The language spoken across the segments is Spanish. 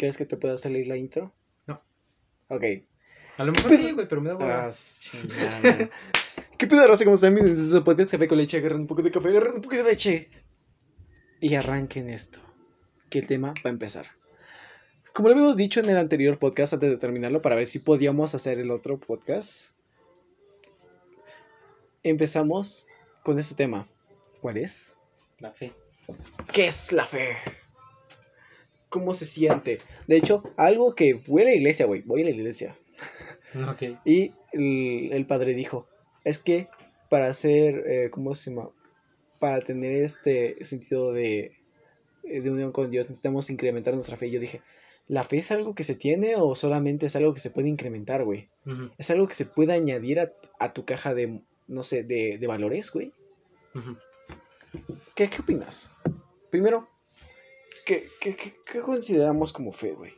¿Crees que te pueda salir la intro? No. Ok. A lo mejor sí, güey, pero me da hueva. Ah, chingada. ¿Qué pedo, raza? ¿Cómo están? Bienvenidos a su podcast Café con leche. Agarren un poco de café, agarren un poco de leche. Y arranquen esto. Que el tema va a empezar. Como lo habíamos dicho en el anterior podcast, antes de terminarlo, para ver si podíamos hacer el otro podcast, empezamos con este tema. ¿Cuál es? La fe. ¿Qué es la fe? ¿Cómo se siente? De hecho, algo que fue a la iglesia, güey. Voy a la iglesia. Ok. Y el, el padre dijo, es que para hacer, eh, ¿cómo se llama? Para tener este sentido de, eh, de unión con Dios necesitamos incrementar nuestra fe. Y yo dije, ¿la fe es algo que se tiene o solamente es algo que se puede incrementar, güey? ¿Es algo que se puede añadir a, a tu caja de, no sé, de, de valores, güey? ¿Qué, ¿Qué opinas? Primero, ¿qué, qué, qué, consideramos como fe, güey?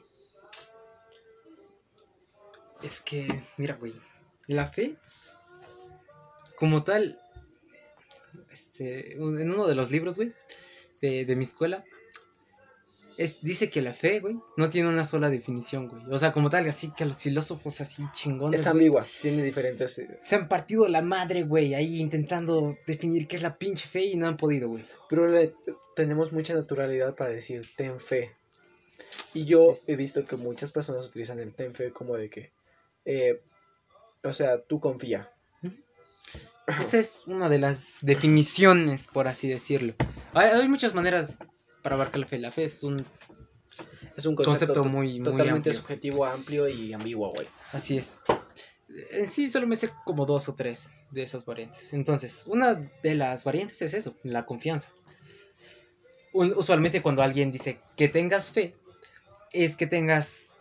Es que, mira, güey. La fe, como tal, este, en uno de los libros, güey, de, de mi escuela, es, dice que la fe, güey, no tiene una sola definición, güey. O sea, como tal, así que los filósofos así chingones, Es güey, ambigua, tiene diferentes... eh, se han partido la madre, güey, ahí intentando definir qué es la pinche fe y no han podido, güey. Pero le- tenemos mucha naturalidad para decir ten fe. Y yo Sí, sí. he visto que muchas personas utilizan el ten fe como de que, eh, o sea, tú confía. Esa es una de las definiciones, por así decirlo. Hay, hay muchas maneras para abarcar la fe. La fe es un... Es un Concepto concepto, to- muy- muy totalmente amplio. subjetivo, amplio y ambiguo, güey. Así es. En sí solo me sé como dos o tres de esas variantes. Entonces, una de las variantes es eso, la confianza. Usualmente cuando alguien dice que tengas fe, es que tengas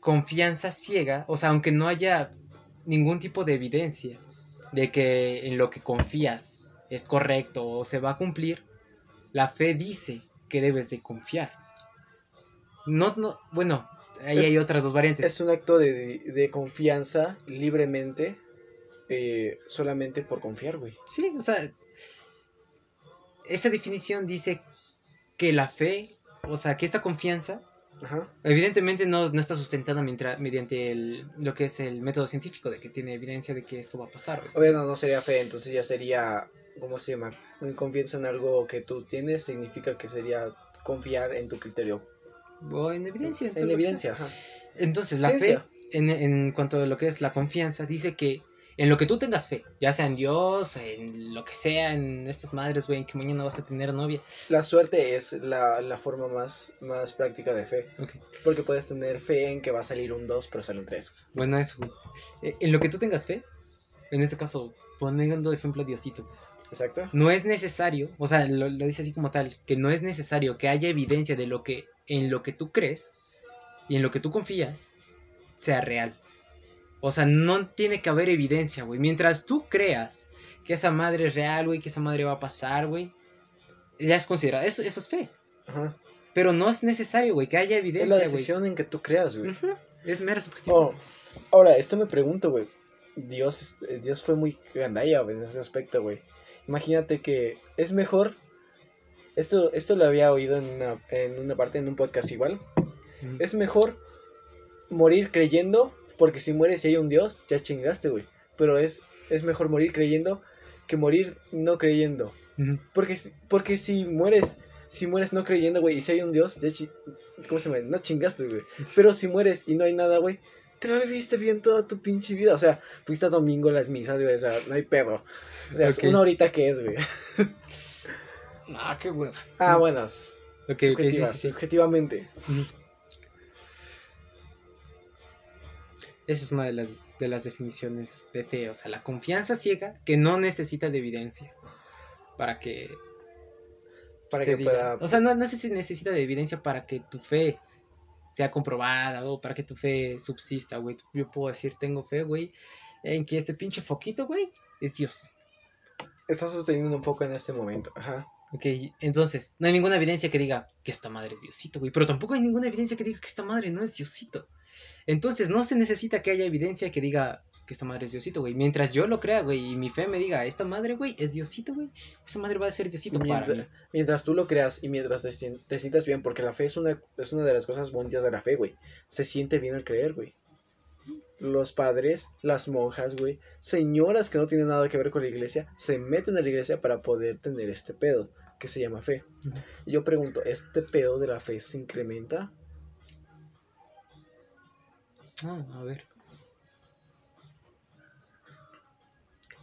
confianza ciega, o sea, aunque no haya ningún tipo de evidencia de que en lo que confías es correcto o se va a cumplir, la fe dice que debes de confiar. No, no, bueno, ahí Es- hay otras dos variantes. Es un acto de, de confianza libremente, eh, solamente por confiar, güey. Sí, o sea, esa definición dice que la fe, o sea, que esta confianza, Ajá. evidentemente no, no está sustentada mientras, mediante el, lo que es el método científico, de que tiene evidencia de que esto va a pasar. o esto- Bueno, no sería fe, entonces ya sería, ¿cómo se llama? Confianza en algo que tú tienes significa que sería confiar en tu criterio. o en evidencia. En evidencia, ajá. Entonces, la Ciencia. fe, en, en cuanto a lo que es la confianza, dice que en lo que tú tengas fe, ya sea en Dios, en lo que sea, en estas madres, güey, en que mañana vas a tener novia. La suerte es la, la forma más, más práctica de fe. Ok. Porque puedes tener fe en que va a salir un 2, pero sale un 3. Bueno, eso, güey. Eh, En lo que tú tengas fe, en este caso, poniendo de ejemplo a Diosito, Exacto. no es necesario, o sea, lo, lo dice así como tal, que no es necesario que haya evidencia de lo que en lo que tú crees y en lo que tú confías sea real. O sea, no tiene que haber evidencia, güey. Mientras tú creas que esa madre es real, güey, que esa madre va a pasar, güey, ya es considerado, eso, eso es fe. Ajá. Pero no es necesario, güey, que haya Es la evidencia, decisión en que tú creas, güey. Es mero subjetivo. Oh, ahora, esto me pregunto, güey. Dios, eh, Dios fue muy gandalla güey, en ese aspecto, güey. Imagínate que es mejor. Esto, esto lo había oído en una, en una parte, en un podcast igual. Es mejor morir creyendo, porque si mueres y hay un Dios, ya chingaste, güey. Pero es, es mejor morir creyendo que morir no creyendo. Porque, si- porque si mueres, si mueres no creyendo, güey, y si hay un Dios, ya chi- ¿cómo se llama? No chingaste, güey. Pero si mueres y no hay nada, güey, te la viviste bien toda tu pinche vida. O sea, fuiste a domingo a las misas, güey, o sea, no hay pedo. O sea, es una horita que es, güey. Ah, qué. Ah, bueno, es Ok, ok, sí, subjetiva, sí, sí. subjetivamente. Esa es una de las, de las definiciones de fe, o sea, la confianza ciega que no necesita de evidencia para que... Para usted que diga- pueda- O sea, no, no sé si necesita de evidencia para que tu fe sea comprobada o para que tu fe subsista, güey. Yo puedo decir, tengo fe, güey, en que este pinche foquito, güey, es Dios. Estás sosteniendo un poco en este momento. Ajá. Ok, entonces, no hay ninguna evidencia que diga que esta madre es Diosito, güey. Pero tampoco hay ninguna evidencia que diga que esta madre no es Diosito. Entonces, no se necesita que haya evidencia que diga que esta madre es Diosito, güey. Mientras yo lo crea, güey, y mi fe me diga, esta madre, güey, es Diosito, güey. Esa madre va a ser Diosito para mí. Mientras, tú lo creas y mientras te, te sientas bien, porque la fe es una, es una de las cosas bonitas de la fe, güey. Se siente bien al creer, güey. Los padres, las monjas, güey, señoras que no tienen nada que ver con la iglesia, se meten a la iglesia para poder tener este pedo, que se llama fe. Y yo pregunto, ¿este pedo de la fe se incrementa? Ah, a ver.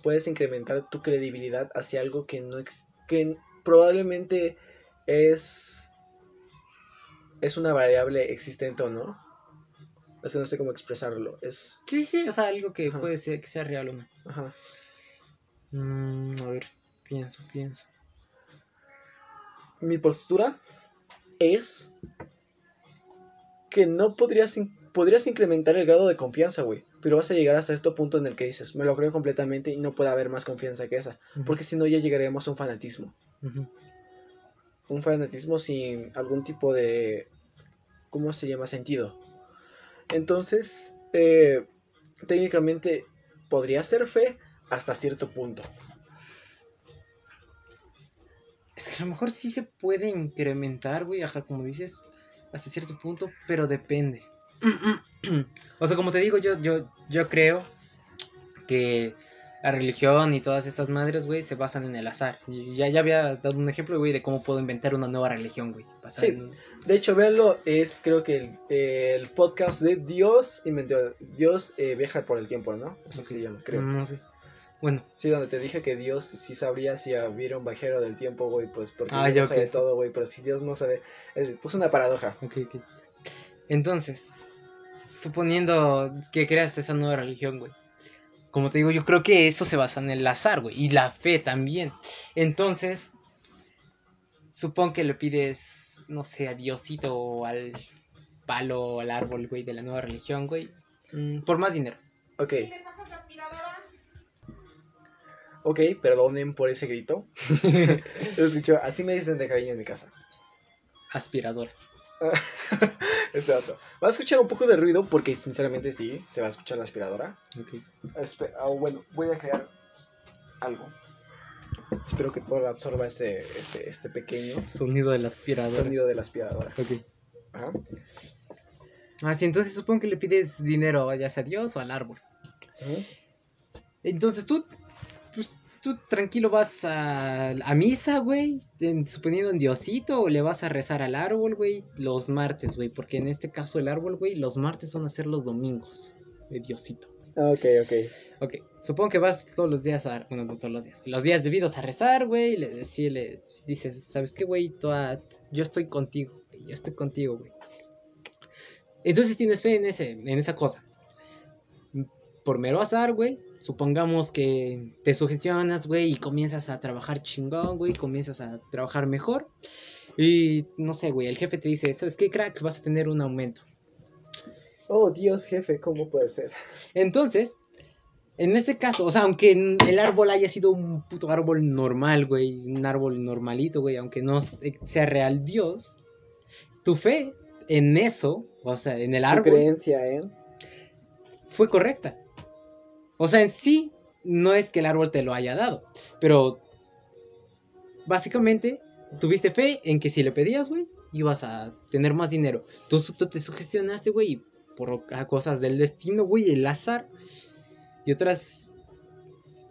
Puedes incrementar tu credibilidad hacia algo que no ex- que probablemente es es una variable existente o no. Es que no sé cómo expresarlo. Es Sí, sí, sí, o sea, algo que Ajá. puede ser que sea real o no. ajá. Mm, a ver, pienso, pienso. Mi postura es que no podrías in- podrías incrementar el grado de confianza, güey, pero vas a llegar hasta cierto punto en el que dices, me lo creo completamente y no puede haber más confianza que esa, porque si no ya llegaríamos a un fanatismo. un fanatismo sin algún tipo de, ¿cómo se llama? Sentido. Entonces, eh, técnicamente podría ser fe hasta cierto punto. Es que a lo mejor sí se puede incrementar, güey, ajá, como dices, hasta cierto punto, pero depende. o sea, como te digo, yo, yo, yo creo que la religión y todas estas madres, güey, se basan en el azar. Y ya, ya había dado un ejemplo, güey, de cómo puedo inventar una nueva religión, güey. Sí. en- De hecho, véanlo, es creo que el, el podcast de Dios inventó, Dios eh, viaja por el tiempo, ¿no? Así Ok. se llama, creo. No sé. Bueno, Sí, donde te dije que Dios sí sabría si hubiera un viajero del tiempo, güey, pues porque Ah, Dios ya, sabe todo, güey, pero si Dios no sabe, es pues una paradoja. ok, ok. Entonces, suponiendo que creas esa nueva religión, güey. Como te digo, yo creo que eso se basa en el azar, güey. Y la fe también. Entonces, supongo que le pides, no sé, a Diosito o al palo o al árbol, güey, de la nueva religión, güey. mm, por más dinero. Ok, ¿Me pasas la aspiradora? ok, perdonen por ese grito. Lo escucho, así me dicen de cariño en mi casa. Aspirador. este dato. Va a escuchar un poco de ruido porque sinceramente sí, se va a escuchar la aspiradora. Ok. Espe- ah, bueno, voy a crear algo. Espero que todo absorba este, este, este pequeño Sonido del aspirador. sonido de la aspiradora. Ok. Ajá. Ah, sí, entonces supongo que le pides dinero, ya sea a Dios o al árbol. Entonces tú, pues, tú tranquilo vas a, a misa, güey, en- suponiendo en Diosito, o le vas a rezar al árbol, güey, los martes, güey, porque en este caso el árbol, güey, los martes van a ser los domingos de Diosito. Ah, Ok, ok. Ok, supongo que vas todos los días a, bueno, no todos los días, los días debidos a rezar, güey, y le decirle, dices, ¿sabes qué, güey? Toda- Yo estoy contigo, güey, yo estoy contigo, güey. Entonces tienes fe en, ese, en esa cosa. Por mero azar, güey, supongamos que te sugestionas, güey, y comienzas a trabajar chingón, güey, comienzas a trabajar mejor. Y no sé, güey, el jefe te dice, ¿sabes qué, crack? Vas a tener un aumento. Oh, Dios, jefe, ¿cómo puede ser? Entonces, en este caso, o sea, aunque el árbol haya sido un puto árbol normal, güey, un árbol normalito, güey, aunque no se- sea real Dios, tu fe en eso, o sea, en el Tu árbol, creencia, ¿eh? fue correcta. O sea, en sí, no es que el árbol te lo haya dado, pero básicamente tuviste fe en que si le pedías, güey, ibas a tener más dinero. Tú, tú te sugestionaste, güey, y por cosas del destino, güey, el azar y otras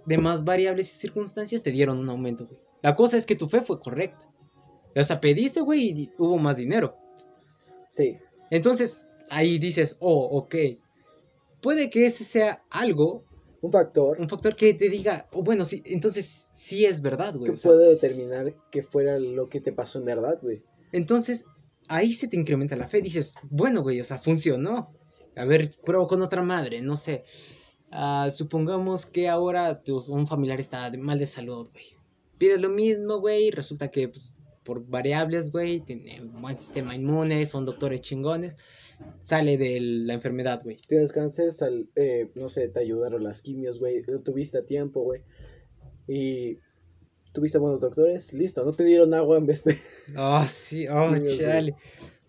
demás variables y circunstancias te dieron un aumento, güey. La cosa es que tu fe fue correcta. O sea, pediste, güey, y hubo más dinero. Sí. Entonces, ahí dices, oh, ok. Puede que ese sea algo, Un factor un factor que te diga, oh, bueno, sí, entonces sí es verdad, güey. que o sea, puede determinar que fuera lo que te pasó en verdad, güey. Entonces, ahí se te incrementa la fe. Dices, bueno, güey, o sea, funcionó. A ver, pruebo con otra madre, no sé. Ah, supongamos que ahora tu- un familiar está de- mal de salud, güey. Pides lo mismo, güey, y resulta que, pues, por variables, güey, tiene un buen sistema inmune, son doctores chingones, sale de la enfermedad, güey. Tienes cáncer, sal- eh, no sé, te ayudaron las quimios, güey. Lo tuviste a tiempo, güey. Y tuviste buenos doctores, listo. No te dieron agua en vez de... Oh, sí, oh, güey.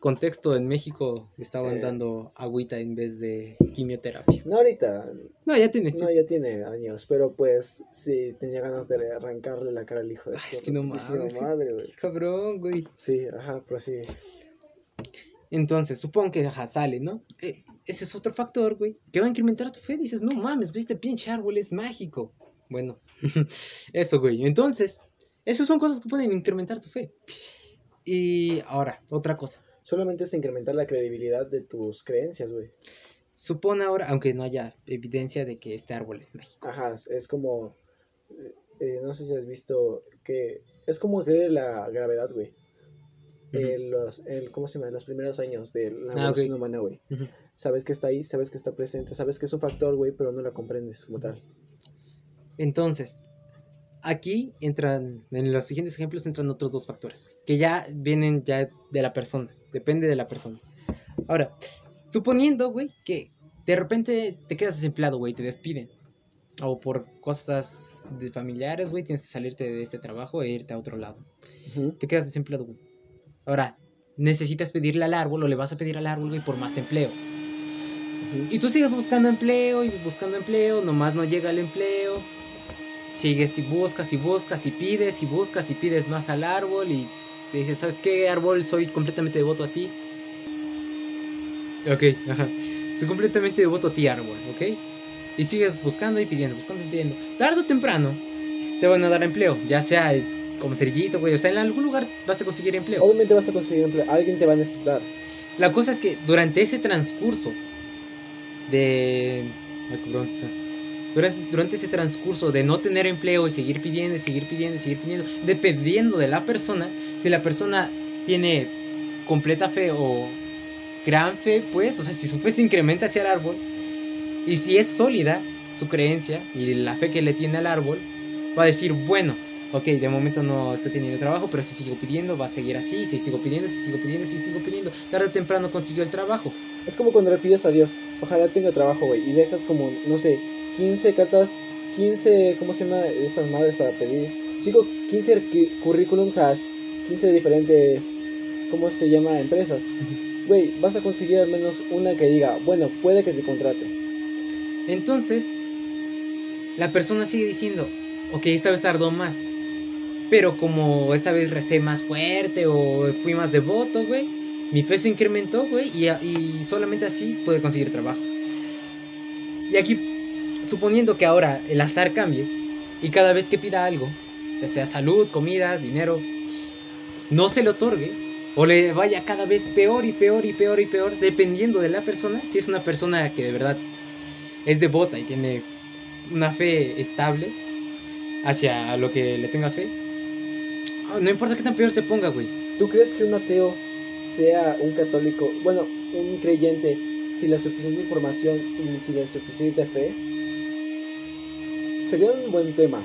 Contexto, en México estaban Eh. dando agüita en vez de quimioterapia. No ahorita, No, ya tiene. no, ya tiene años, pero pues sí, tenía ganas de arrancarle la cara al hijo de Ay, es su que no mames, madre, güey. Cabrón, güey. Sí, ajá, pero sí. Entonces, supongo que ajá, sale, ¿no? Eh, ese es otro factor, güey. Que va a incrementar tu fe. Dices, no mames, este pinche árbol es mágico. Bueno, eso, güey. Entonces, esas son cosas que pueden incrementar tu fe. Y ahora, otra cosa. Solamente es incrementar la credibilidad de tus creencias, güey. Supone ahora, aunque no haya evidencia de que este árbol es mágico. Ajá, es como. eh, eh, no sé si has visto que. Es como creer la gravedad, güey. En los, el, ¿Cómo se llama? En los primeros años de la Ah, evolución humana, güey. Sabes que está ahí, sabes que está presente, sabes que es un factor, güey, pero no la comprendes como tal. Entonces, aquí entran, en los siguientes ejemplos entran otros dos factores, güey, que ya vienen ya de la persona, depende de la persona. Ahora, suponiendo, güey, que de repente te quedas desempleado, güey, te despiden. O por cosas de familiares, güey, tienes que salirte de este trabajo e irte a otro lado. Te quedas desempleado, güey. Ahora, necesitas pedirle al árbol o le vas a pedir al árbol, güey, por más empleo. Y tú sigues buscando empleo y buscando empleo, nomás no llega el empleo. Sigues y buscas y buscas y pides y buscas y pides más al árbol y te dices, ¿sabes qué, árbol? Soy completamente devoto a ti. Ok, ajá. Soy completamente devoto a ti, árbol, ¿ok? Y sigues buscando y pidiendo, buscando y pidiendo. Tarde o temprano te van a dar empleo, ya sea como cerillito, güey. O sea, en algún lugar vas a conseguir empleo. Obviamente vas a conseguir empleo, alguien te va a necesitar. La cosa es que durante ese transcurso de. Ay, Durante ese transcurso de no tener empleo y seguir pidiendo, seguir pidiendo, seguir pidiendo, dependiendo de la persona, si la persona tiene completa fe o gran fe, pues, o sea, si su fe se incrementa hacia el árbol, y si es sólida su creencia y la fe que le tiene al árbol, va a decir, bueno, ok, de momento no estoy teniendo trabajo, pero si sigo pidiendo, va a seguir así, si sigo pidiendo, si sigo pidiendo, si sigo pidiendo, tarde o temprano consiguió el trabajo. Es como cuando le pides a Dios, ojalá tenga trabajo, güey, y dejas como, no sé, 15 cartas, 15, ¿cómo se llama? Estas madres para pedir. Sigo 15 cu- currículums a 15 diferentes, ¿cómo se llama? Empresas. Güey, vas a conseguir al menos una que diga, bueno, puede que te contrate. Entonces, la persona sigue diciendo, ok, esta vez tardó más. Pero como esta vez recé más fuerte o fui más devoto, güey, mi fe se incrementó, güey, y, y solamente así puede conseguir trabajo. Y aquí, suponiendo que ahora el azar cambie y cada vez que pida algo, ya sea salud, comida, dinero, no se le otorgue o le vaya cada vez peor y peor y peor y peor, dependiendo de la persona, si es una persona que de verdad es devota y tiene una fe estable hacia lo que le tenga fe. ah, No importa qué tan peor se ponga, güey. ¿Tú crees que un ateo sea un católico, bueno, un creyente, sin la suficiente información y sin la suficiente fe? Sería un buen tema.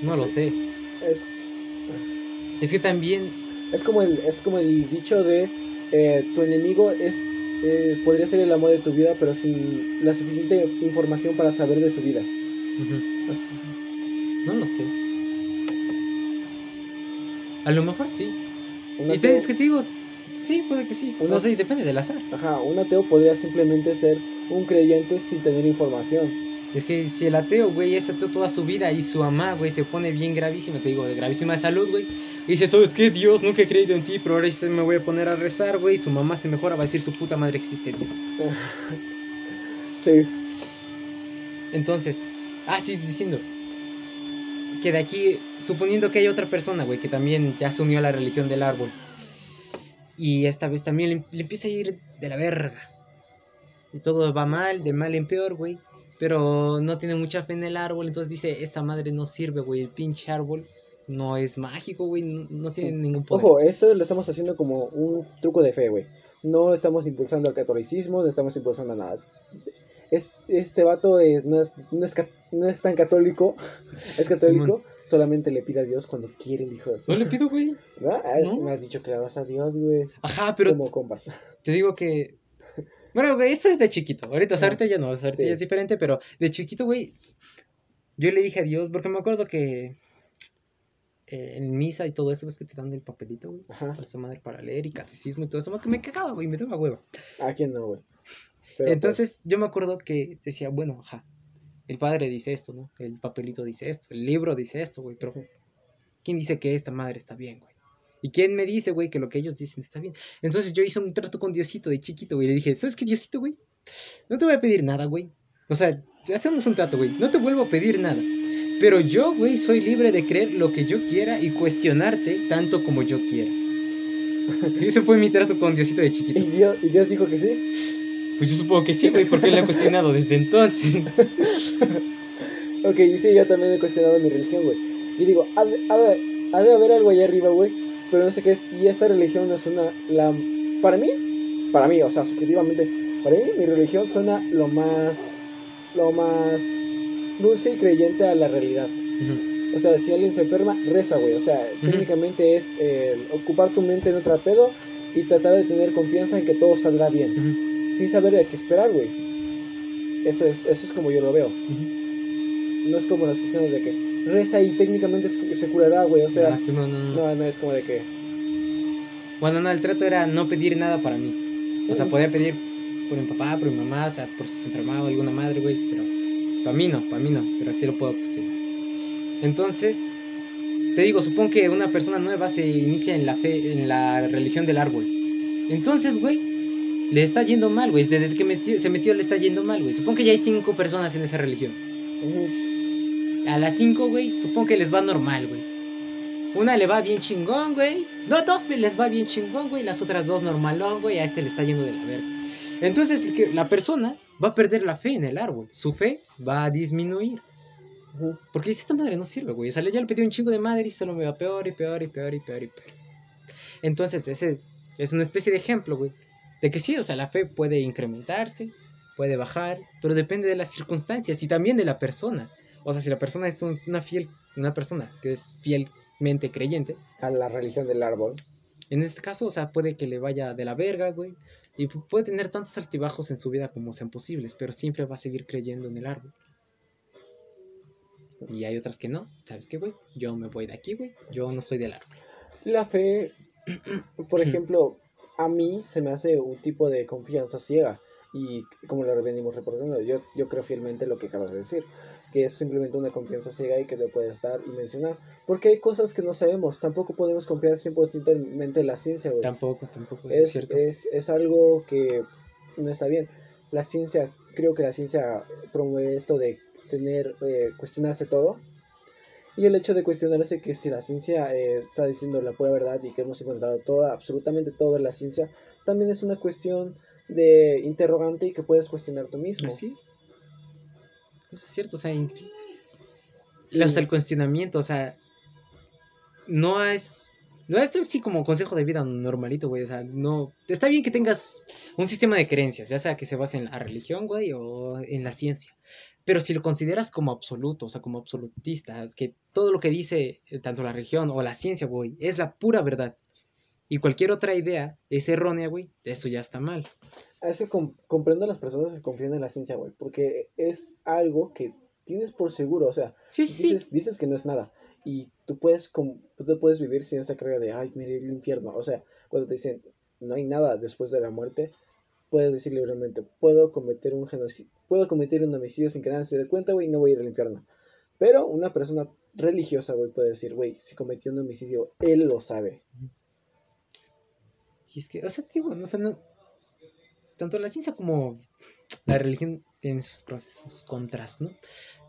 No lo sé. Es, Es que también, es, como, el, es como el dicho de eh, tu enemigo es eh, podría ser el amor de tu vida, pero sin la suficiente información para saber de su vida. Así. no lo sé. A lo mejor sí. Y te, es que te digo, sí, puede que sí. Una- No sé, depende del azar. Ajá, un ateo podría simplemente ser un creyente sin tener información. Es que si el ateo, güey, es ateo toda su vida y su mamá, güey, se pone bien gravísima, te digo, de gravísima de salud, güey. Y dice, ¿sabes qué? Dios, nunca he creído en ti, pero ahora sí me voy a poner a rezar, güey. y Su mamá se mejora, va a decir, su puta madre existe Dios. Sí, Entonces, ah, sí, diciendo que de aquí, suponiendo que hay otra persona, güey, que también ya se unió a la religión del árbol. Y esta vez también le, le empieza a ir de la verga. Y todo va mal, de mal en peor, güey. Pero no tiene mucha fe en el árbol, entonces dice, esta madre no sirve, güey. El pinche árbol no es mágico, güey. No, no tiene ningún poder. Ojo, esto lo estamos haciendo como un truco de fe, güey. No estamos impulsando al catolicismo, no estamos impulsando a nada. Es- Este vato no, es, no, es, ca- no es tan católico, es católico, solamente le pide a Dios cuando quiere el hijo de. No le pido, güey. ¿Verdad? Ah, No. Me has dicho que le vas a Dios, güey. Ajá, pero Como compas. te digo que. Bueno, güey, esto es de chiquito. Ahorita, o sea, ahorita ya no, o sea, ahorita Sí. ya es diferente, pero de chiquito, güey. Yo le dije a Dios, porque me acuerdo que eh, en misa y todo eso, ves que te dan el papelito, güey. Ajá. Para esa madre para leer y catecismo y todo eso, que me cagaba, güey, me daba hueva. ¿A quién no, güey? Pero, pues, Entonces yo me acuerdo que decía, bueno, ajá, el padre dice esto, ¿no? El papelito dice esto, el libro dice esto, güey, pero ¿quién dice que esta madre está bien, güey? ¿Y quién me dice, güey, que lo que ellos dicen está bien? Entonces yo hice un trato con Diosito de chiquito, güey. Le dije, ¿sabes qué, Diosito, güey? No te voy a pedir nada, güey. O sea, hacemos un trato, güey. No te vuelvo a pedir nada. Pero yo, güey, soy libre de creer lo que yo quiera y cuestionarte tanto como yo quiera. Ese fue mi trato con Diosito de chiquito. ¿Y Dios, ¿Y Dios dijo que sí? Pues yo supongo que sí, güey, porque lo he cuestionado desde entonces. Ok, y sí, yo también he cuestionado mi religión, güey. Y digo, ha de, ha de- ha de haber algo allá arriba, güey. Pero no sé qué es. Y esta religión no suena. La, para mí, para mí, o sea, subjetivamente, para mí, mi religión suena lo más. Lo más. Dulce y creyente a la realidad. O sea, si alguien se enferma, reza, güey. O sea, técnicamente es el ocupar tu mente en otro pedo y tratar de tener confianza en que todo saldrá bien. Sin saber a qué esperar, güey. Eso es, eso es como yo lo veo. ujú. No es como las cuestiones de que reza y técnicamente se, curará, güey. O sea, Ah, sí, no, no, no. no, no es como de que. Bueno, no, el trato era no pedir nada para mí. O sea, podía pedir por mi papá, por mi mamá, o sea, por si se enfermaba alguna madre, güey, pero para mí no, para mí no, pero así lo puedo cuestionar. Entonces, te digo, supongo que una persona nueva se inicia en la fe, en la religión del árbol. Entonces, güey, le está yendo mal, güey. Desde que metió- se metió le está yendo mal, güey. Supongo que ya hay cinco personas en esa religión. ujú, A las cinco, güey, supongo que les va normal, güey. Una le va bien chingón, güey. No, dos les va bien chingón, güey. Las otras dos normalón, güey. A este le está yendo de la verga. Entonces, la persona va a perder la fe en el árbol. Su fe va a disminuir. Porque dice, esta madre no sirve, güey. O sea, ya le pedí un chingo de madre y solo me va peor y peor y peor y peor y peor. Entonces, ese es una especie de ejemplo, güey. De que sí, o sea, la fe puede incrementarse, puede bajar, pero depende de las circunstancias y también de la persona. O sea, si la persona es un- una fiel, una persona que es fielmente creyente, A la religión del árbol. en este caso, o sea, puede que le vaya de la verga, güey. Y pu- puede tener tantos altibajos en su vida como sean posibles, pero siempre va a seguir creyendo en el árbol. Y hay otras que no. ¿Sabes qué, güey? Yo me voy de aquí, güey. Yo no soy del árbol. La fe, por ejemplo, a mí se me hace un tipo de confianza ciega. Y como lo venimos reportando, yo, yo creo fielmente lo que acabas de decir. Que es simplemente una confianza ciega y que le puedes dar y mencionar. Porque hay cosas que no sabemos. Tampoco podemos confiar 100% en la ciencia, güey. Tampoco, tampoco, es, cierto. es, es algo que no está bien. La ciencia, creo que la ciencia promueve esto de tener, eh, cuestionarse todo. Y el hecho de cuestionarse que si la ciencia eh, está diciendo la pura verdad y que hemos encontrado toda, absolutamente toda la ciencia, también es una cuestión de interrogante y que puedes cuestionar tú mismo. Así es. Eso es cierto, o sea, sea, el cuestionamiento, o sea, no es, no es así como consejo de vida normalito, güey, o sea, no, está bien que tengas un sistema de creencias, ya sea que se base en la religión, güey, o en la ciencia, pero si lo consideras como absoluto, o sea, como absolutista, es que todo lo que dice eh, tanto la religión o la ciencia, güey, es la pura verdad, y cualquier otra idea es errónea, güey, eso ya está mal. Es que com- comprendo a las personas que confían en la ciencia, güey, porque es algo que tienes por seguro, o sea, Sí, sí, dices, dices que no es nada y tú puedes, com- tú puedes vivir sin esa carga de, ay, mire el infierno, o sea, cuando te dicen, no hay nada después de la muerte, puedes decir libremente, puedo cometer un genocidio, puedo cometer un homicidio sin que nadie se dé cuenta, güey, no voy a ir al infierno. Pero una persona religiosa, güey, puede decir, güey, si cometió un homicidio, él lo sabe. Sí, es que, o sea, digo, no, o sea, no, tanto la ciencia como la religión tienen sus pros y sus contras, ¿no?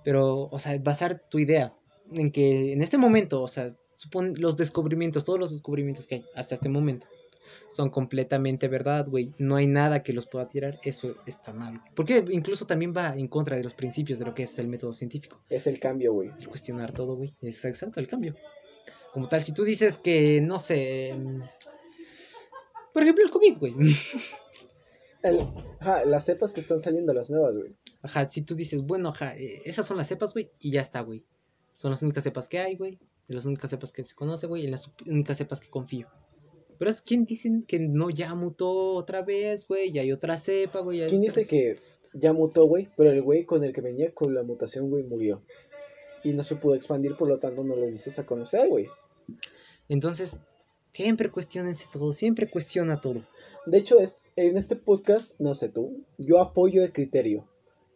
Pero, o sea, basar tu idea en que en este momento, o sea, supone los descubrimientos, todos los descubrimientos que hay hasta este momento son completamente verdad, güey. No hay nada que los pueda tirar, eso está mal. Porque incluso también va en contra de los principios de lo que es el método científico. Es el cambio, güey. El cuestionar todo, güey. Es exacto el cambio. Como tal, si tú dices que, no sé... mm, Por ejemplo, el COVID, güey. Ajá, las cepas que están saliendo, las nuevas, güey. Ajá, si tú dices, bueno, ajá, eh, esas son las cepas, güey, y ya está, güey. Son las únicas cepas que hay, güey. De las únicas cepas que se conoce, güey, y en las únicas cepas que confío. Pero es quien dicen que no ya mutó otra vez, güey, ya hay otra cepa, güey. ¿Quién dice que ya mutó, güey? Pero el güey con el que venía con la mutación, güey, murió. y no se pudo expandir, por lo tanto no lo dices a conocer, güey. Entonces, siempre cuestionense todo, siempre cuestiona todo. De hecho, es- en este podcast, no sé tú, yo apoyo el criterio.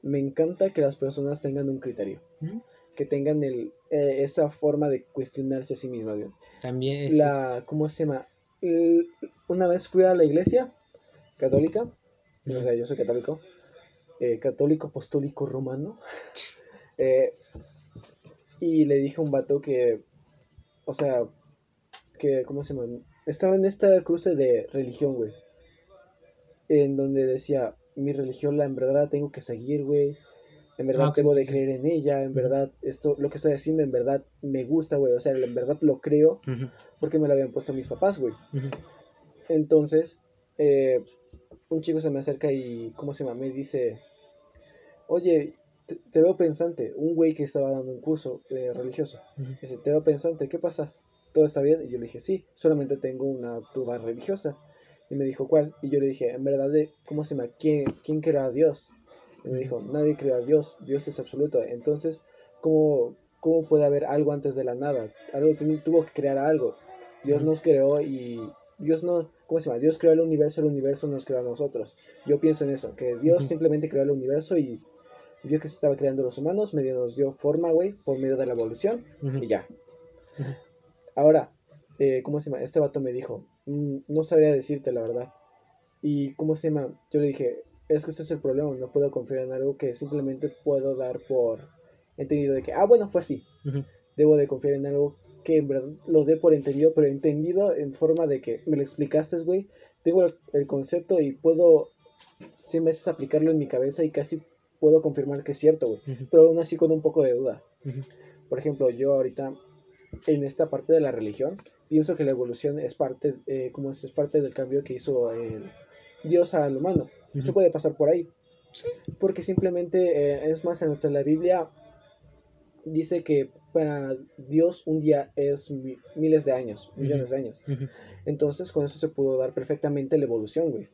Me encanta que las personas tengan un criterio, ¿Mm? Que tengan el, eh, esa forma de cuestionarse a sí mismas. güey. También es... La, ¿cómo se llama? El- una vez fui a la iglesia católica, o sea, yo soy católico, eh, católico apostólico romano, eh, y le dije a un vato que, o sea, que, ¿cómo se llama? Estaba en esta cruce de religión, güey, en donde decía, mi religión la en verdad la tengo que seguir, güey, en verdad Ah, ok, debo de creer en ella, en verdad, esto, lo que estoy haciendo en verdad me gusta, güey, o sea, en verdad lo creo porque me lo habían puesto mis papás, güey. Entonces, eh, un chico se me acerca y, ¿cómo se llama? Me dice, oye, te, te veo pensante. Un güey que estaba dando un curso eh, religioso. Dice, te veo pensante, ¿qué pasa? ¿Todo está bien? Y yo le dije, sí, solamente tengo una duda religiosa. Y me dijo, ¿cuál? Y yo le dije, en verdad, ¿cómo se llama? ¿Quién, quién creó a Dios? Y me dijo, nadie creó a Dios, Dios es absoluto. Entonces, ¿cómo, cómo puede haber algo antes de la nada? Algo tuvo que crear algo. Dios nos creó y Dios no, ¿cómo se llama? Dios creó el universo, el universo nos creó a nosotros. Yo pienso en eso, que Dios simplemente creó el universo y vio que se estaba creando los humanos, medio nos dio forma, güey, por medio de la evolución y ya. Ahora, eh, ¿cómo se llama? Este vato me dijo, "Mm, no sabría decirte la verdad. Y ¿cómo se llama? Yo le dije, es que este es el problema, no puedo confiar en algo que simplemente puedo dar por entendido de que, ah, bueno, fue así. Debo de confiar en algo que en verdad lo dé por entendido, pero entendido en forma de que me lo explicaste, güey. Tengo el, concepto y puedo 100 veces aplicarlo en mi cabeza y casi puedo confirmar que es cierto, güey. Pero aún así con un poco de duda. Por ejemplo, yo ahorita en esta parte de la religión pienso que la evolución es parte, eh, como es, es parte del cambio que hizo el Dios al humano. Se Ujú. puede pasar por ahí. Porque simplemente, eh, es más, en la Biblia dice que para Dios un día es mi- miles de años, millones de años. Entonces con eso se pudo dar perfectamente la evolución, güey.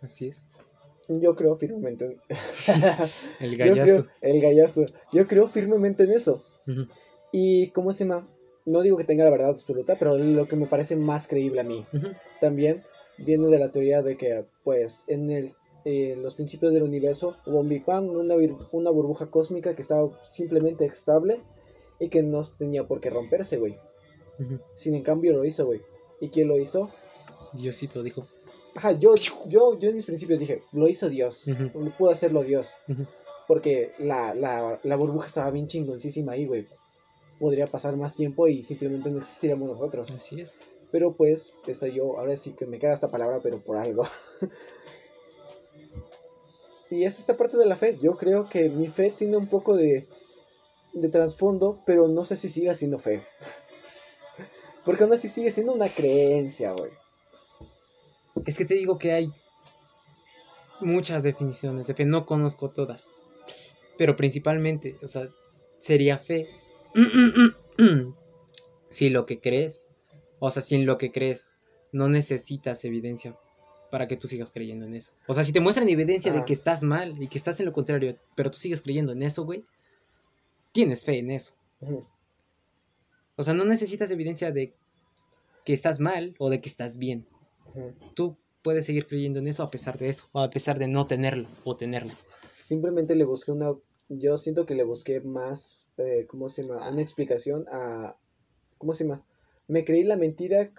Así es. Yo creo firmemente en... El gallazo. creo, el gallazo. Yo creo firmemente en eso. Y, ¿cómo se llama? No digo que tenga la verdad absoluta, pero lo que me parece más creíble a mí también viene de la teoría de que, pues, en el, eh, los principios del universo hubo un Big Bang, una, una burbuja cósmica que estaba simplemente estable y que no tenía por qué romperse, güey. Sin en cambio lo hizo, güey. ¿Y quién lo hizo? Diosito dijo. Ajá, yo, yo, yo en mis principios dije, lo hizo Dios. Ujú. Pudo hacerlo Dios. Porque la, la, la burbuja estaba bien chingoncísima ahí, güey. Podría pasar más tiempo y simplemente no existiríamos nosotros. Así es. Pero pues, esta yo, ahora sí que me queda esta palabra, pero por algo. y es esta parte de la fe. Yo creo que mi fe tiene un poco de, de trasfondo, pero no sé si siga siendo fe. Porque aún así sigue siendo una creencia, güey. Es que te digo que hay muchas definiciones de fe, no conozco todas. Pero principalmente, o sea, sería fe. si lo que crees, o sea, si en lo que crees no necesitas evidencia para que tú sigas creyendo en eso. O sea, si te muestran evidencia de Ah. que estás mal y que estás en lo contrario, pero tú sigues creyendo en eso, güey, tienes fe en eso. O sea, no necesitas evidencia de que estás mal o de que estás bien. Ujú. Tú puedes seguir creyendo en eso a pesar de eso, o a pesar de no tenerlo o tenerlo. Simplemente le busqué una. Yo siento que le busqué más. eh, ¿Cómo se llama? Una explicación a. ¿Cómo se llama? Me creí la mentira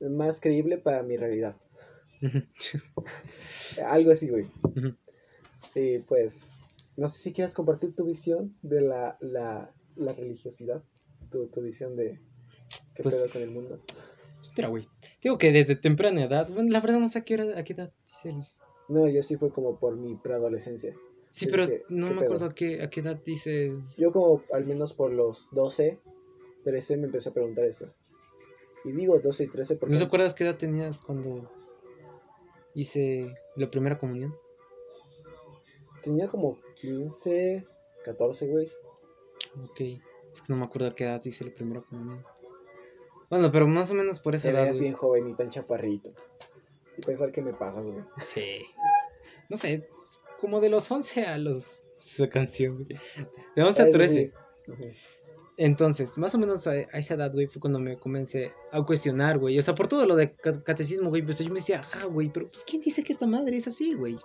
más creíble para mi realidad. Algo así, güey. Y pues. No sé si quieres compartir tu visión de la, la, la religiosidad. Tu, tu visión de. ¿Qué Pues- pedo con el mundo? Espera, güey. Digo que desde temprana edad, bueno, la verdad no sé a qué, hora- a qué edad dice el... No, yo sí fue como por mi preadolescencia. Sí, pero que, no ¿qué me pedo? acuerdo a qué, a qué edad dice... Yo como al menos por los 12, 13 me empecé a preguntar eso. Y digo 12 y 13 porque ¿No te acuerdas qué edad tenías cuando hice la primera comunión? tenía como 15, 14, güey. Ok. Es que no me acuerdo a qué edad hice la primera comunión. Bueno, pero más o menos por esa Te edad. güey. bien joven y tan chaparrito. Y pensar que me pasas, güey. Sí. No sé, como de los 11 a los... Esa canción, güey. De 11 a Eso 13. sí, Ujú. Entonces, más o menos a, a esa edad, güey, fue cuando me comencé a cuestionar, güey. O sea, por todo lo de ca- catecismo, güey, pues yo me decía, ajá, güey, pero pues ¿quién dice que esta madre es así, güey?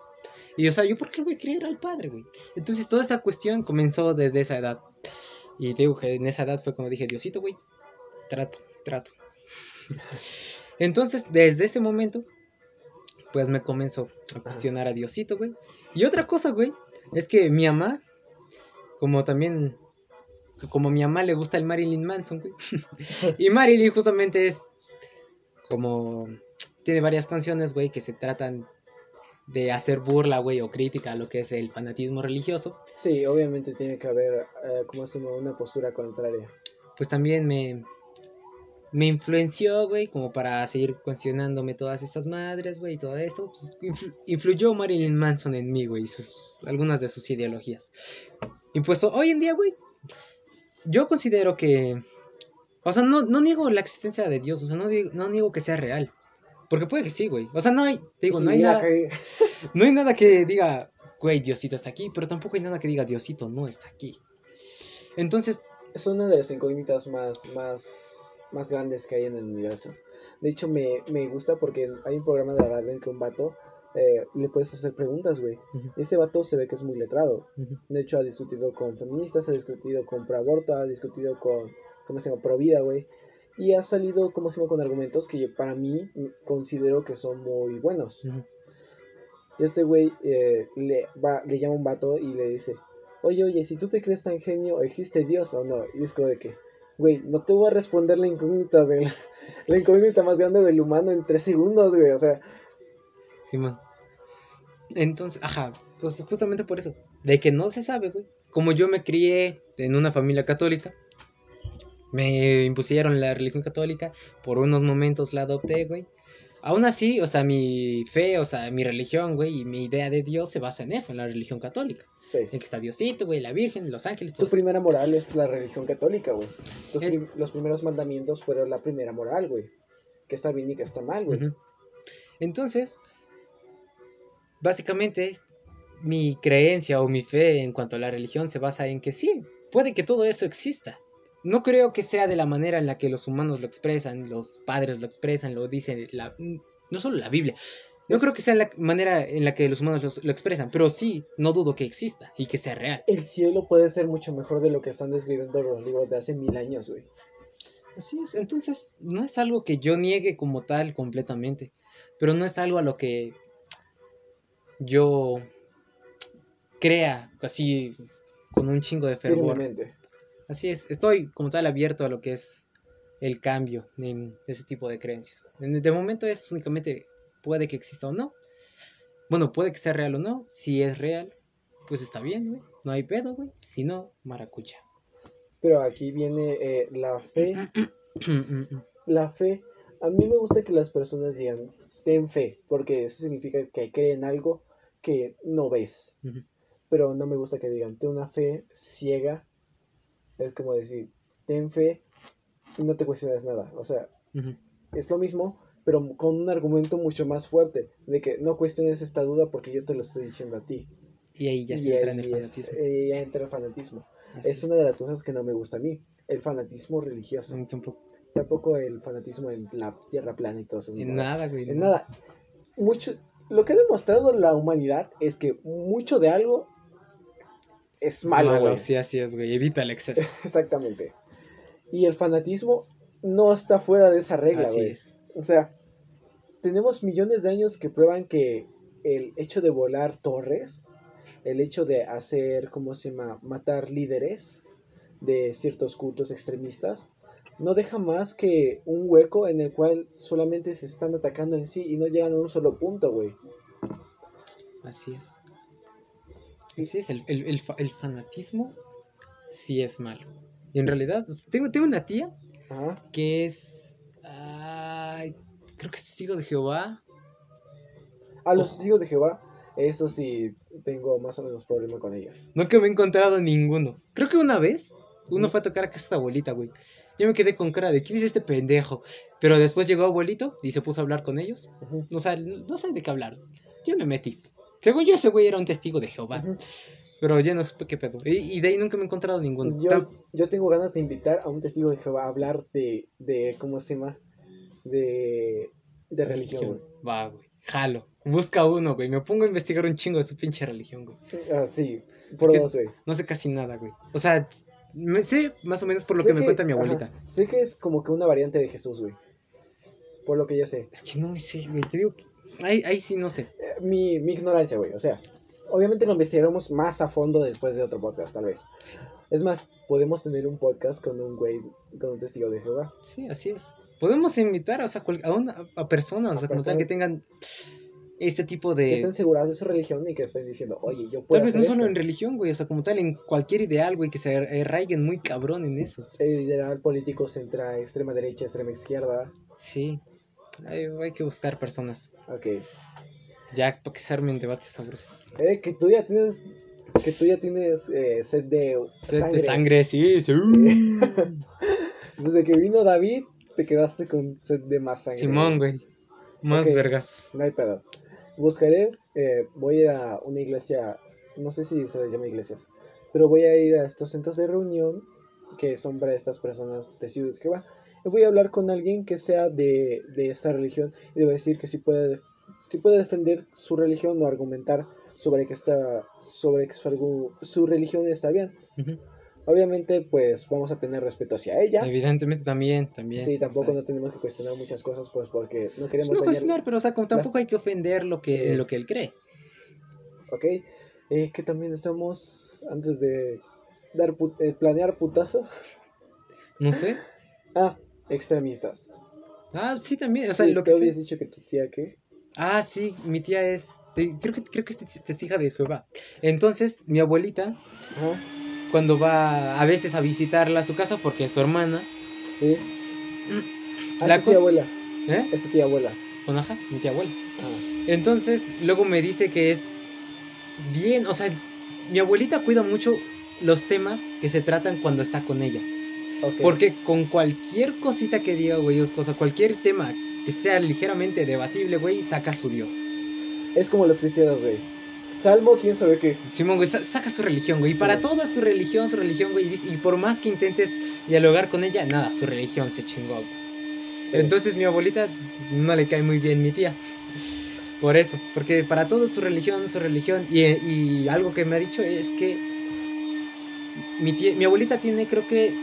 Y o sea, ¿yo por qué voy a creer al padre, güey? Entonces, toda esta cuestión comenzó desde esa edad. Y te digo que en esa edad fue cuando dije, Diosito, güey, trato, trato. Entonces, desde ese momento, pues me comenzó a cuestionar a Diosito, güey. Y otra cosa, güey, es que mi mamá, como también, como mi mamá le gusta el Marilyn Manson, güey. y Marilyn justamente es como, tiene varias canciones, güey, que se tratan de hacer burla, güey, o crítica a lo que es el fanatismo religioso. Sí, obviamente tiene que haber, eh, ¿cómo se? Una postura contraria. Pues también me, me influenció, güey, como para seguir cuestionándome todas estas madres, güey, y todo esto. Pues, influ- influyó Marilyn Manson en mí, güey, y sus, algunas de sus ideologías. Y pues hoy en día, güey, yo considero que... O sea, no, no niego la existencia de Dios, o sea, no, no niego que sea real. Porque puede que sí, güey. O sea, no hay, te digo, no hay nada, cagué. no hay nada que diga, güey, Diosito está aquí, pero tampoco hay nada que diga, Diosito no está aquí. Entonces, Es una de las incógnitas más, más, más grandes que hay en el universo. De hecho, me, me gusta porque hay un programa de la radio en que un vato eh, le puedes hacer preguntas, güey. Ese vato se ve que es muy letrado. De hecho, ha discutido con feministas, ha discutido con pro aborto, ha discutido con, ¿cómo se llama?, pro vida, güey. Y ha salido, ¿cómo se llama?, con argumentos que yo- para mí mm, considero que son muy buenos. Y este güey eh, le, va, le llama un vato y le dice, oye, oye, si tú te crees tan genio, ¿existe Dios o no? Y es como de que, güey, no te voy a responder la incógnita de la, la incógnita más grande del humano en tres segundos, güey. O sea, Simón. Entonces, ajá, pues justamente por eso. De que no se sabe, güey. Como yo me crié en una familia católica, me impusieron la religión católica, por unos momentos la adopté, güey. Aún así, o sea, mi fe, o sea, mi religión, güey, y mi idea de Dios se basa en eso, en la religión católica. sí. En que está Diosito, güey, la Virgen, los ángeles, Tu todo esto. primera moral es la religión católica, güey. Eh. prim- Los primeros mandamientos fueron la primera moral, güey. Que está bien y que está mal, güey. Entonces, básicamente, mi creencia o mi fe en cuanto a la religión se basa en que sí, puede que todo eso exista. No creo que sea de la manera en la que los humanos lo expresan, los padres lo expresan, lo dicen, la, no solo la Biblia. No creo que sea la manera en la que los humanos los- lo expresan, pero sí, no dudo que exista y que sea real. El cielo puede ser mucho mejor de lo que están describiendo los libros de hace mil años, güey. Así es, entonces no es algo que yo niegue como tal completamente, pero no es algo a lo que yo crea así con un chingo de fervor. Así es, estoy como tal abierto a lo que es el cambio en ese tipo de creencias. En- De momento es únicamente puede que exista o no. Bueno, puede que sea real o no. Si es real, pues está bien, güey. No hay pedo, güey. Si no, maracucha. Pero aquí viene eh, la fe. La fe. A mí me gusta que las personas digan, ten fe, porque eso significa que creen algo que no ves. Pero no me gusta que digan, ten una fe ciega. Es como decir, ten fe y no te cuestiones nada. O sea, es lo mismo, pero con un argumento mucho más fuerte, de que no cuestiones esta duda porque yo te lo estoy diciendo a ti. Y ahí ya Y se entra en el ahí fanatismo. eh, ya entra el fanatismo. Así Es una de las cosas que no me gusta a mí, el fanatismo religioso. Tampoco. Tampoco el fanatismo en la tierra plana y todo eso. En nada, güey. En nada. Mucho, lo que ha demostrado la humanidad es que mucho de algo es Es malo, malo, güey. sí, así es, güey. Evita el exceso. Exactamente. Y el fanatismo no está fuera de esa regla, Así güey. es. O sea, tenemos millones de años que prueban que el hecho de volar torres, el hecho de hacer, ¿cómo se llama?, matar líderes de ciertos cultos extremistas, no deja más que un hueco en el cual solamente se están atacando en sí y no llegan a un solo punto, güey. Así es. Así es, el, el- el el fanatismo sí es malo. Y en realidad, sea, tengo, tengo una tía Ajá. que es. ay, creo que es testigo de Jehová. A los Ojo. testigos de Jehová, eso sí, tengo más o menos problema con ellos. No que me he encontrado ninguno. Creo que una vez uno fue a tocar a casa de abuelita, güey. Yo me quedé con cara de ¿quién es este pendejo? Pero después llegó abuelito y se puso a hablar con ellos. Ujú, O sea, no sé de qué hablaron. Yo me metí. Según yo, ese güey era un testigo de Jehová. Pero ya no supe qué pedo. Y, y de ahí nunca me he encontrado ninguno. Yo, yo tengo ganas de invitar a un testigo de Jehová a hablar de, de ¿cómo se llama? De, de religión, güey. Va, güey. Jalo. Busca uno, güey. Me pongo a investigar un chingo de su pinche religión, güey. Ah, sí, por dos, güey. No sé casi nada, güey. O sea, me sé más o menos por lo Sé que me cuenta mi ajá, abuelita. sé que es como que una variante de Jesús, güey. Por lo que yo sé. Es que no sé, güey. Te digo, que- ahí, ahí sí no sé. Eh, Mi, mi ignorancia, güey. O sea, obviamente lo investigaremos más a fondo después de otro podcast, tal vez. Es más, podemos tener un podcast con un güey, con un testigo de Jehová. Sí, así es. Podemos invitar o sea, a, una, a personas, A como tal, que personas. tengan este tipo de... estén seguras de su religión y que estén diciendo, oye, yo puedo Tal vez no hacer solo esto. en religión, güey, o sea, como tal, en cualquier ideal, güey, que se arraiguen muy cabrón en eso. El ideal político centra extrema derecha, extrema izquierda. Sí. Hay, hay que buscar personas. Ok. Ya, para que se armen debates sabrosos. Eh, que tú ya tienes. Que tú ya tienes eh, sed de Sed sangre. de sangre, sí, sí. Desde que vino David, te quedaste con sed de más sangre. Simón, güey. Más Ok. vergas. No hay pedo. Buscaré, eh, voy a ir a una iglesia, no sé si se les llama iglesias, pero voy a ir a estos centros de reunión que son para estas personas de Ciudad Jehová. Y voy a hablar con alguien que sea de, de esta religión y le voy a decir que si puede, si puede defender su religión o argumentar sobre que, está, sobre que su, su religión está bien. Ujú. Obviamente, pues vamos a tener respeto hacia ella. Evidentemente también, también. Sí, tampoco o sea, no tenemos que cuestionar muchas cosas, pues porque no pues queremos no cuestionar, pero o sea, como tampoco hay que ofender lo que, Sí. lo que él cree. ¿ok? Eh, que también estamos, antes de dar put- eh, planear putazos, No sé. ah, extremistas. Ah, sí, también. O sea, Sí, lo tú que habías sé- dicho que tu tía, ¿qué? Ah, sí, mi tía es. creo, que, creo que es tes- testiga de Jehová. Entonces, mi abuelita, Ajá, cuando va a veces a visitarla a su casa, porque es su hermana, sí. Ah, La es tu tía abuela, ¿eh? es tu tía abuela. Ajá, mi tía abuela. Ah, Entonces, luego me dice que es bien, o sea, mi abuelita cuida mucho los temas que se tratan cuando está con ella. Porque con cualquier cosita que diga, güey, o sea, cualquier tema que sea ligeramente debatible, güey, saca a su Dios. Es como los cristianos, güey. Salmo, quién sabe qué. Simón, güey, sa- saca su religión, güey. Y Sí. para todo es su religión, su religión, güey. Y, por más que intentes dialogar con ella, nada, su religión se chingó. Sí. Entonces mi abuelita no le cae muy bien mi tía. Por eso, porque para todo es su religión, su religión. Y, y algo que me ha dicho es que mi, tía- mi abuelita tiene, creo que,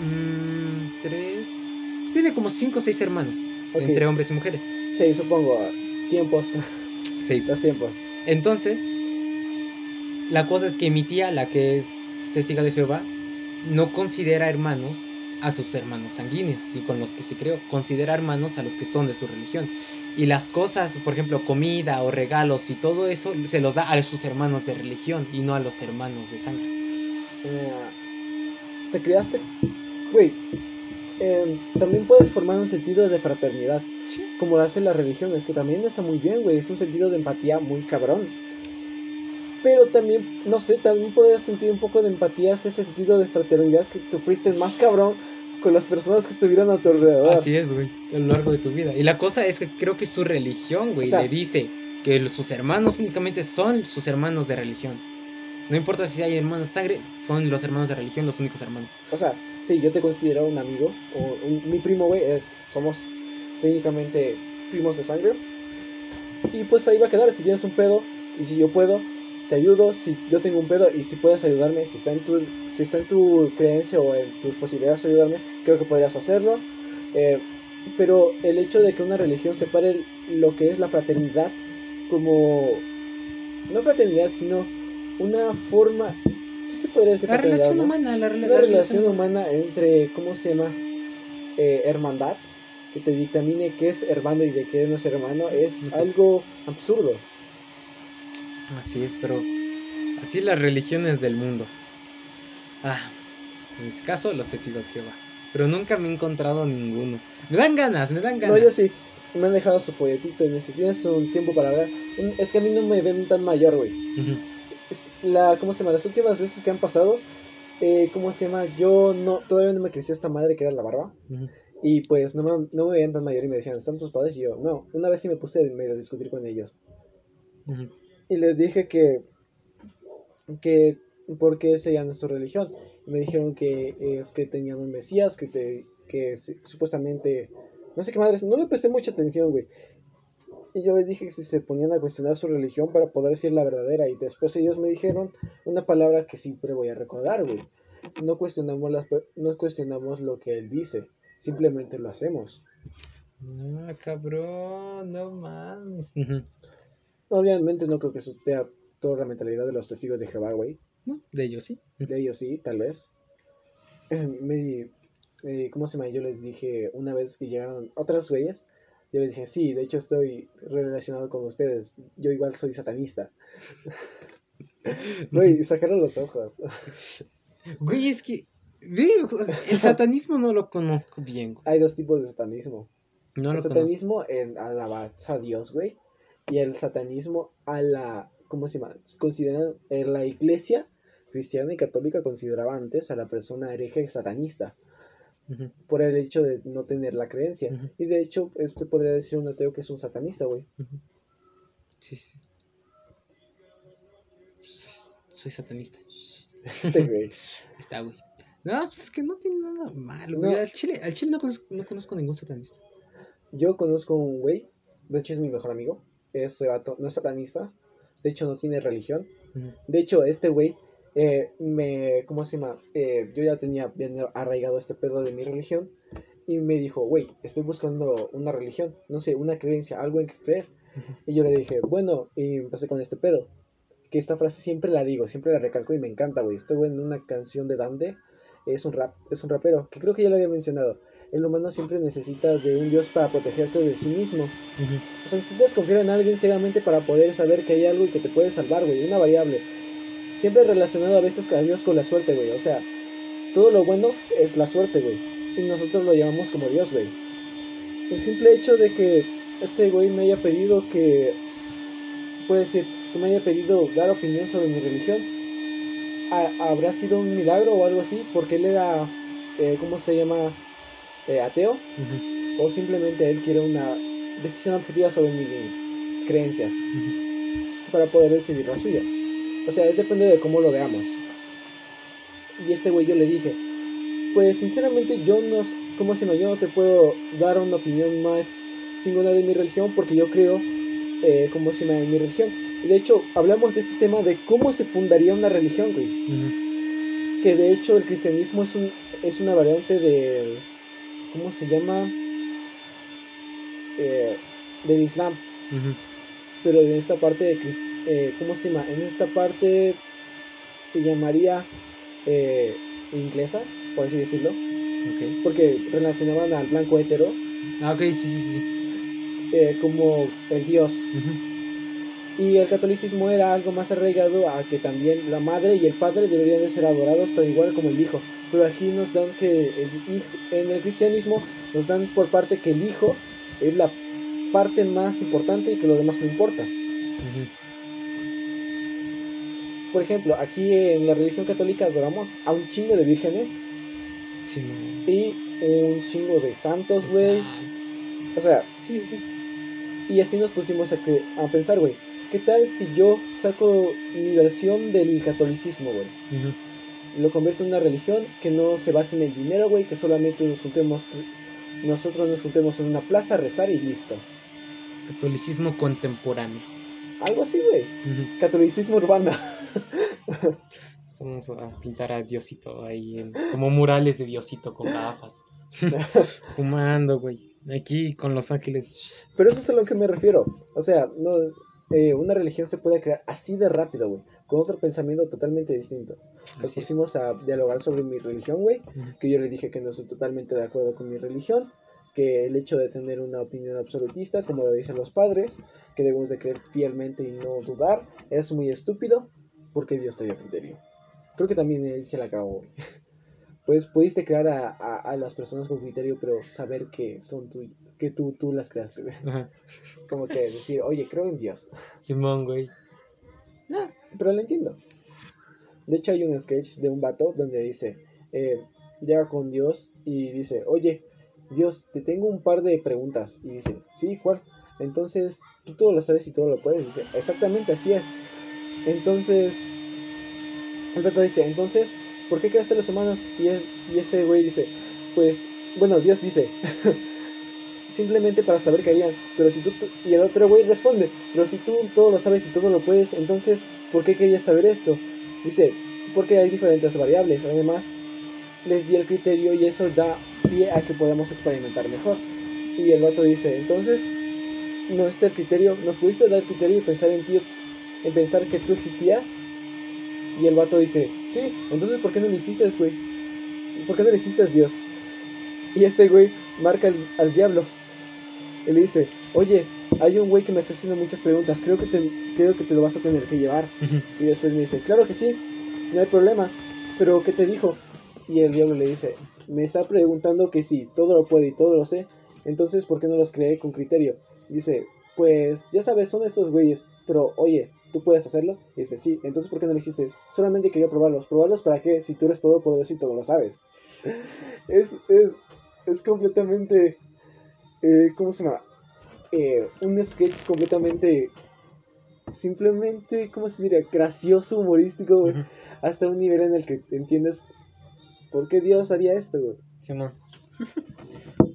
mm, tres... Tiene como cinco o seis hermanos, entre hombres y mujeres. Sí, supongo. ah, Tiempos, Sí. los tiempos. Entonces, la cosa es que mi tía, la que es testiga de Jehová, no considera hermanos a sus hermanos sanguíneos y con los que se creó, considera hermanos a los que son de su religión. Y las cosas, por ejemplo, comida o regalos y todo eso, se los da a sus hermanos de religión y no a los hermanos de sangre. Te criaste, güey. Eh, también puedes formar un sentido de fraternidad. como lo hace la religión, es que también está muy bien, güey, es un sentido de empatía muy cabrón. Pero también, no sé, también puedes sentir un poco de empatía, ese sentido de fraternidad que sufriste más cabrón con las personas que estuvieron a tu alrededor. Así es, güey, a lo largo de tu vida. Y la cosa es que creo que su religión, güey, O sea- le dice que sus hermanos únicamente son sus hermanos de religión. No importa si hay hermanos de sangre, son los hermanos de religión los únicos hermanos. O sea, sí, yo te considero un amigo, o un- mi primo, güey, es, somos técnicamente primos de sangre. Y pues ahí va a quedar, si tienes un pedo, y si yo puedo, te ayudo, si yo tengo un pedo, y si puedes ayudarme, si está en tu, si está en tu creencia o en tus posibilidades de ayudarme, creo que podrías hacerlo. Eh, pero el hecho de que una religión separe lo que es la fraternidad como, no fraternidad, sino una forma, sí se podría decir La relación ¿no? humana, la, rela- la relación humana entre, ¿cómo se llama? Eh, hermandad, que te dictamine qué es hermano y de qué no es hermano, es algo absurdo. Así es, pero así las religiones del mundo. Ah, en este caso, los testigos de Jehová. Pero nunca me he encontrado ninguno. Me dan ganas, me dan ganas. No, yo sí, me han dejado su folletito y me dice, ¿tienes un tiempo para hablar? Es que a mí no me ven tan mayor, güey. Es la, ¿Cómo se llama? Las últimas veces que han pasado, eh, ¿cómo se llama? Yo no, todavía no me crecía esta madre que era la barba. Ujú. Y pues no me, no me veían tan mayor y me decían, ¿están tus padres? Y yo, no. Una vez sí me puse medio a discutir con ellos. Ujú. Y les dije que que por qué seguían nuestra religión. Me dijeron que es que tenían un Mesías, que, te, que supuestamente, no sé qué madres, no le presté mucha atención, güey. Y yo les dije que si se ponían a cuestionar su religión para poder decir la verdadera. Y después ellos me dijeron una palabra que siempre voy a recordar, güey. No cuestionamos, las, pe- no cuestionamos lo que él dice, simplemente lo hacemos. No, cabrón, no mames. Obviamente no creo que eso sea toda la mentalidad de los testigos de Jehová, güey. No, de ellos sí. De ellos sí, tal vez. Me, eh, ¿Cómo se llama? Yo les dije una vez que llegaron otras güeyes. Yo les dije, sí, de hecho estoy relacionado con ustedes. Yo igual soy satanista. Güey, sacaron los ojos. Güey, es que. El satanismo no lo conozco bien. Hay dos tipos de satanismo. No el lo conozco. satanismo en alabanza a Dios, güey. Y el satanismo a la. ¿Cómo se llama? Consideran. En la iglesia cristiana y católica consideraba antes a la persona hereje satanista. Por el hecho de no tener la creencia. Y de hecho, este podría decir un ateo que es un satanista, güey. Sí, sí. Soy satanista. Este, güey. Está, güey. No, pues es que no tiene nada malo, No. güey. Al chile, al chile no, conozco, no conozco ningún satanista. Yo conozco un güey. De hecho, es mi mejor amigo. Este vato no es satanista. De hecho, no tiene religión. De hecho, este güey eh, me. ¿Cómo se llama? Eh, yo ya tenía bien arraigado este pedo de mi religión. Y me dijo, güey, estoy buscando una religión. No sé, una creencia, algo en que creer. Y yo le dije, bueno, y empecé con este pedo. Que esta frase siempre la digo, siempre la recalco y me encanta, güey. Estoy en una canción de Dante. Es un rap, es un rapero, que creo que ya lo había mencionado. El humano siempre necesita de un dios para protegerte de sí mismo. Ujú. O sea, necesitas confiar en alguien ciegamente para poder saber que hay algo y que te puede salvar, güey. Una variable. Siempre relacionado a veces con Dios con la suerte, güey. O sea, todo lo bueno es la suerte, güey. Y nosotros lo llamamos como Dios, güey. El simple hecho de que este güey me haya pedido que. Puede decir, que me haya pedido dar opinión sobre mi religión. ha- ¿Habrá sido un milagro o algo así? Porque él era. eh, ¿Cómo se llama? Eh, ateo o simplemente él quiere una decisión objetiva sobre mis creencias para poder decidir la suya. O sea, es depende de cómo lo veamos. Y este güey yo le dije, pues sinceramente yo no, s- ¿cómo se llama? Yo no te puedo dar una opinión más chingona de mi religión porque yo creo, eh, ¿cómo se llama? En mi religión. Y de hecho, hablamos de este tema de cómo se fundaría una religión, güey. Que de hecho el cristianismo es, un, es una variante del, ¿cómo se llama? Eh, del Islam. Pero en esta parte de eh, ¿cómo se llama? En esta parte se llamaría eh, inglesa, por así decirlo, Ok. porque relacionaban al blanco hetero Ah, ok, sí, sí, sí. eh, como el dios y el catolicismo era algo más arraigado a que también la madre y el padre deberían de ser adorados tan igual como el hijo, pero aquí nos dan que el hijo, en el cristianismo nos dan por parte que el hijo es la parte más importante y que lo demás no importa. Por ejemplo, aquí en la religión católica adoramos a un chingo de vírgenes Sí, y un chingo de santos, güey. O sea, Sí, sí, sí. y así nos pusimos a, que- a pensar, güey. ¿Qué tal si yo saco mi versión del catolicismo, güey? Lo convierto en una religión que no se basa en el dinero, güey, que solamente nos juntemos, nosotros nos juntemos en una plaza a rezar y listo. Catolicismo contemporáneo. Algo así, güey. Catolicismo urbano. Vamos a pintar a Diosito ahí en, como murales de Diosito con gafas. Fumando, güey. Aquí con Los Ángeles. Pero eso es a lo que me refiero. O sea, no, eh, una religión se puede crear así de rápido, güey. Con otro pensamiento totalmente distinto. Nos pusimos a dialogar sobre mi religión, güey. Que yo le dije que no estoy totalmente de acuerdo con mi religión. Que el hecho de tener una opinión absolutista, como lo dicen los padres, que debemos de creer fielmente y no dudar, es muy estúpido. Porque Dios te dio criterio. Creo que también él se la acabó. Pues pudiste crear a, a- a las personas con criterio, pero saber que son tú, que tú, tú las creaste. Ajá. Como que decir, oye, creo en Dios. Simón, güey. Ah, pero lo entiendo. De hecho, hay un sketch de un vato donde dice, eh, llega con Dios y dice, oye, Dios, te tengo un par de preguntas. Y dice, sí, Juan. Entonces, tú todo lo sabes y todo lo puedes. dice, exactamente así es. Entonces, El vato dice, entonces, ¿por qué creaste a los humanos? Y, es- ese güey dice, pues, bueno, Dios dice, simplemente para saber que harían. Pero si tú, y el otro güey responde, pero si tú todo lo sabes y todo lo puedes, entonces, ¿por qué querías saber esto? Dice, porque hay diferentes variables. Además, les di el criterio y eso da pie a que podamos experimentar mejor. Y el vato dice, entonces, no está el criterio, nos pudiste dar el criterio de pensar en ti, en pensar que tú existías. Y el vato dice, sí, entonces ¿por qué no lo hiciste, güey? ¿Por qué no lo hiciste, Dios? Y este güey marca al, al diablo. Y le dice, oye, hay un güey que me está haciendo muchas preguntas, creo que, te, creo que te lo vas a tener que llevar. Y después me dice, claro que sí, no hay problema, pero ¿qué te dijo? Y el diablo le dice, me está preguntando que sí, todo lo puede y todo lo sé, entonces ¿por qué no los creé con criterio? Dice, pues ya sabes, son estos güeyes, pero oye, ¿tú puedes hacerlo? Y dice, sí, entonces ¿por qué no lo hiciste? Solamente quería probarlos. ¿Probarlos para qué? Si tú eres todopoderoso y todo lo sabes. Es, es, es completamente... eh, ¿Cómo se llama? Eh, un sketch completamente... Simplemente, ¿cómo se diría? Gracioso, humorístico. Hasta un nivel en el que entiendes por qué Dios haría esto, güey. Simón.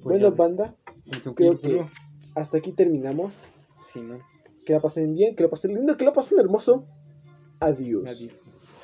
Pues bueno, banda, creo que- hasta aquí terminamos. Simón. Que la pasen bien, que la pasen lindo, que la pasen hermoso. Adiós. Adiós.